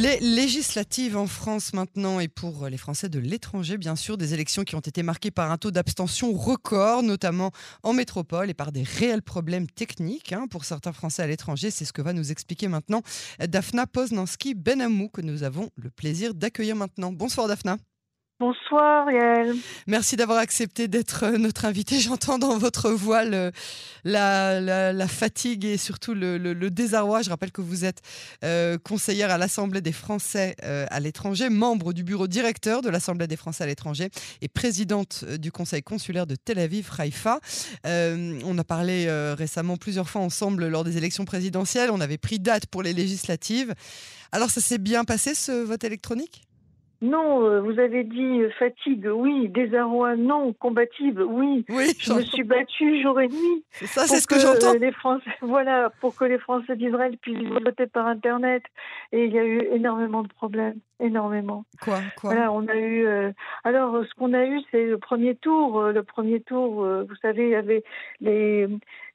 Les législatives en France maintenant et pour les Français de l'étranger, bien sûr, des élections qui ont été marquées par un taux d'abstention record, notamment en métropole et par des réels problèmes techniques hein, pour certains Français à l'étranger. C'est ce que va nous expliquer maintenant Daphna Poznanski-Benamou que nous avons le plaisir d'accueillir maintenant. Bonsoir Daphna. Bonsoir Yael. Merci d'avoir accepté d'être euh, notre invité. J'entends dans votre voix la, fatigue et surtout le, désarroi. Je rappelle que vous êtes euh, conseillère à l'Assemblée des Français euh, à l'étranger, membre du bureau directeur de l'Assemblée des Français à l'étranger et présidente du Conseil consulaire de Tel Aviv, Haïfa. on a parlé récemment plusieurs fois ensemble lors des élections présidentielles. On avait pris date pour les législatives. Alors ça s'est bien passé ce vote électronique? Non, euh, vous avez dit euh, fatigue, oui. Désarroi, non. Combative, oui. Oui, je me suis battue jour et nuit. C'est ça, c'est ce que, j'entends. Les Français, voilà, pour que les Français d'Israël puissent voter par Internet. Et il y a eu énormément de problèmes, énormément. Quoi, quoi? Voilà, on a eu. Euh, alors, ce qu'on a eu, c'est le premier tour. Le premier tour, vous savez, il y avait les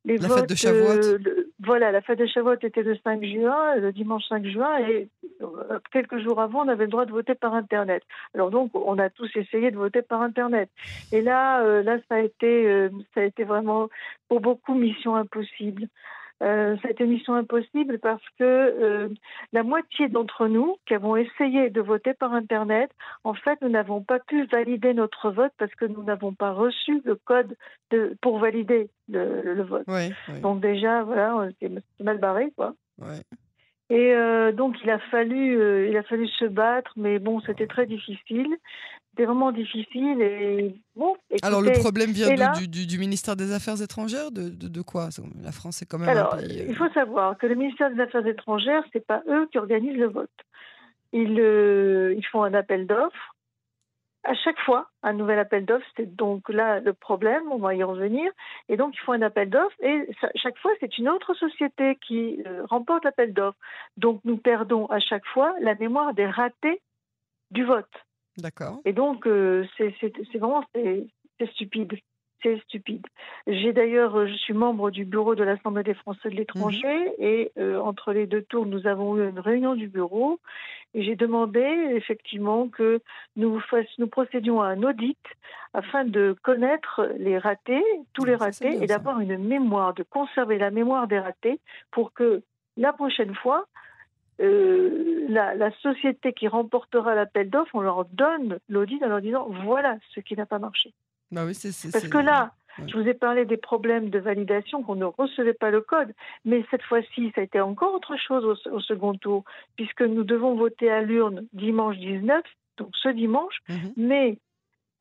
la fête de Shavuot. Euh, voilà, la fête de Shavuot était le 5 juin, le dimanche 5 juin, et euh, quelques jours avant, on avait le droit de voter par Internet. Alors donc, on a tous essayé de voter par Internet. Et là, euh, là, ça a été, ça a été vraiment pour beaucoup mission impossible. Euh, ça a été mission impossible parce que euh, la moitié d'entre nous qui avons essayé de voter par Internet, en fait, nous n'avons pas pu valider notre vote parce que nous n'avons pas reçu le code de, pour valider le, vote. Donc déjà, voilà, c'est mal barré, quoi. Et euh, donc il a fallu, il a fallu se battre, mais bon, c'était très difficile. C'était vraiment difficile et bon. alors le problème vient du, ministère des Affaires étrangères, de, de, quoi? La France est quand même alors, un pays. Il faut savoir que le ministère des Affaires étrangères, c'est pas eux qui organisent le vote. Ils, ils font un appel d'offres. À chaque fois, un nouvel appel d'offres, c'est donc là le problème, on va y revenir. Et donc, ils font un appel d'offres et chaque fois, c'est une autre société qui remporte l'appel d'offres. Donc, nous perdons à chaque fois la mémoire des ratés du vote. D'accord. Et donc, euh, c'est vraiment c'est stupide. C'est stupide. J'ai d'ailleurs, euh, je suis membre du bureau de l'Assemblée des Français de l'étranger mhm. et euh, entre les deux tours, nous avons eu une réunion du bureau et j'ai demandé effectivement que nous, nous procédions à un audit afin de connaître les ratés, tous les ratés, et d'avoir une mémoire, de conserver la mémoire des ratés pour que la prochaine fois, euh, la, société qui remportera l'appel d'offres, on leur donne l'audit en leur disant voilà ce qui n'a pas marché. Bah oui, Parce que là, je vous ai parlé des problèmes de validation, qu'on ne recevait pas le code, mais cette fois-ci, ça a été encore autre chose au, second tour, puisque nous devons voter à l'urne dimanche 19, donc ce dimanche, mhm. mais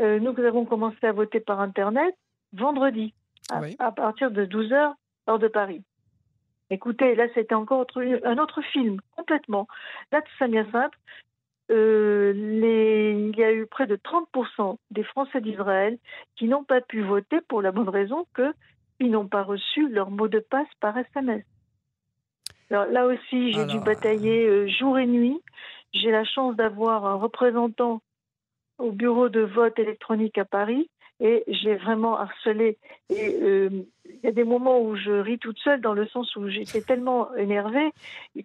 euh, nous avons commencé à voter par Internet vendredi, à, à partir de 12h, heure de Paris. Écoutez, là, c'était encore un autre film, complètement. Là, c'est bien simple. Euh, il y a eu près de 30% des Français d'Israël qui n'ont pas pu voter pour la bonne raison qu'ils n'ont pas reçu leur mot de passe par SMS. Alors, là aussi, j'ai dû batailler euh, jour et nuit. J'ai la chance d'avoir un représentant au bureau de vote électronique à Paris et j'ai vraiment harcelé. Et euh, il y a des moments où je ris toute seule dans le sens où j'étais tellement énervée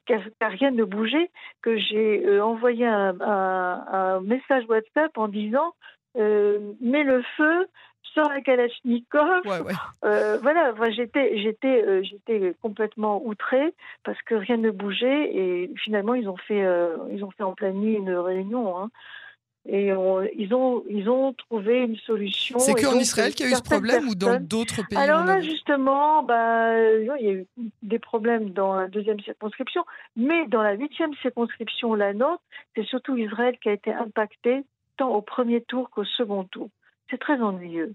car, rien ne bougeait que j'ai euh, envoyé un, message WhatsApp en disant euh, mets le feu sors la Kalachnikov. voilà, j'étais, j'étais, j'étais complètement outrée parce que rien ne bougeait et finalement ils ont fait, ils ont fait en pleine nuit une réunion. Hein. Et ils, ont, ils ont trouvé une solution. C'est qu'en Israël qu'il y a eu ce problème ou dans d'autres pays Alors là, justement, bah, il y a eu des problèmes dans la deuxième circonscription, mais dans la huitième circonscription, la nôtre, c'est surtout Israël qui a été impacté tant au premier tour qu'au second tour. C'est très ennuyeux.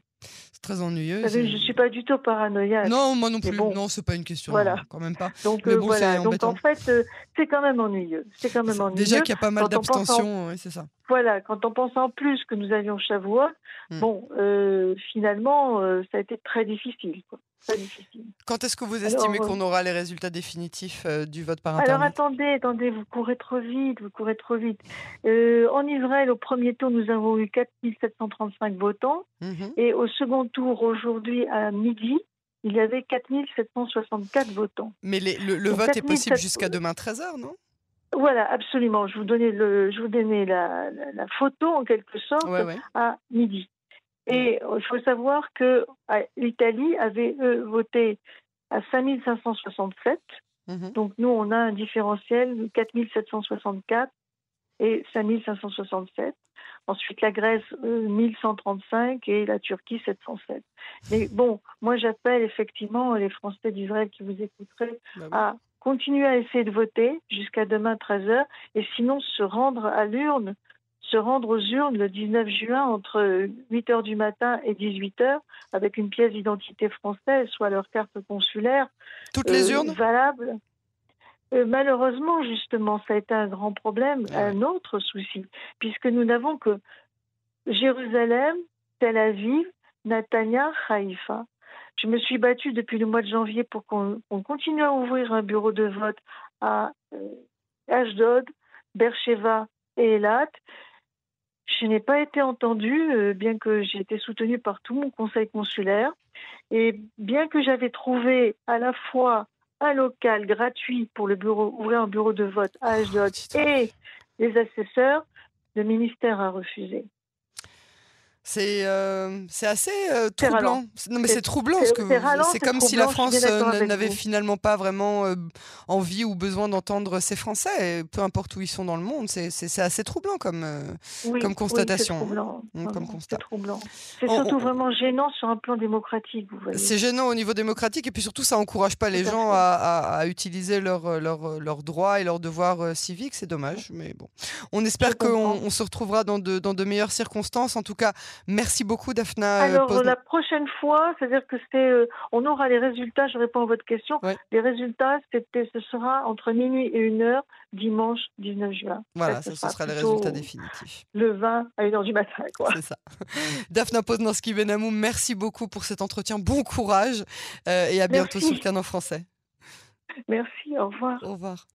C'est très ennuyeux. je ne suis pas du tout paranoïaque. Non, moi non plus. Bon, non, c'est pas une question. Voilà. quand même pas. Donc, euh, voilà. Donc en fait, euh, c'est quand même ennuyeux. C'est quand même ennuyeux. Déjà qu'il y a pas mal d'abstention, c'est ça. Voilà, quand on pense en plus que nous avions Chavois, hmm. bon, euh, finalement, ça a été très difficile. Difficile. Quand est-ce que vous estimez qu'on aura les résultats définitifs du vote par Internet? Alors attendez, attendez, vous courez trop vite, vous courez trop vite. en Israël, au premier tour, nous avons eu 4735 votants. Mhm. Et au second tour, aujourd'hui à midi, il y avait 4764 votants. Mais le, vote est possible jusqu'à demain 13h, non? Voilà, absolument. Je vous donnais, le, je vous donnais la, la, photo en quelque sorte à midi. Et il faut savoir que l'Italie avait voté à 5567. Mmh Donc nous, on a un différentiel de 4764 et 5567. Ensuite, la Grèce, 1135 et la Turquie, 707. Mais bon, moi, j'appelle effectivement les Français d'Israël qui vous écouteraient bah à continuer à essayer de voter jusqu'à demain 13h et sinon se rendre à l'urne, se rendre aux urnes le 19 juin entre 8h du matin et 18h avec une pièce d'identité française, soit leur carte consulaire. Toutes les euh, urnes? Valables. Euh, malheureusement, justement, ça a été un grand problème, ah un autre souci, puisque nous n'avons que Jérusalem, Tel Aviv, Natania, Haïfa. Je me suis battue depuis le mois de janvier pour qu'on continue à ouvrir un bureau de vote à euh, Ashdod, Beersheba et Elat. Je n'ai pas été entendue, euh, bien que j'ai été soutenue par tout mon conseil consulaire. Et bien que j'avais trouvé à la fois un local gratuit pour le bureau, ouvrir un bureau de vote à Ashdod et les assesseurs, le ministère a refusé. C'est euh, c'est assez euh, troublant. Non, mais c'est troublant parce que c'est comme si la France euh, n'avait finalement pas vraiment envie ou besoin d'entendre ses Français, peu importe où ils sont dans le monde. C'est assez troublant comme, comme constatation. Oui, comme constat. C'est troublant. C'est surtout vraiment gênant sur un plan démocratique. C'est gênant au niveau démocratique et puis surtout ça encourage pas les gens à, à, utiliser leurs leur, leur droits et leurs devoirs civiques. C'est dommage, mais bon. On espère qu'on se retrouvera dans de, dans de meilleures circonstances. En tout cas, Merci beaucoup, Daphna. Euh, Alors, la prochaine fois, c'est-à-dire que c'est, euh, on aura les résultats, je réponds à votre question. Les résultats, c'était, ce sera entre minuit et 1 heure, dimanche 19 juin. Voilà, ce, sera, les résultats définitifs. Le 20 à 1 h du matin, quoi. C'est ça. Daphna Poznanski-Benamou, merci beaucoup pour cet entretien. Bon courage euh, et à bientôt sur le canon français. Merci, au revoir. Au revoir.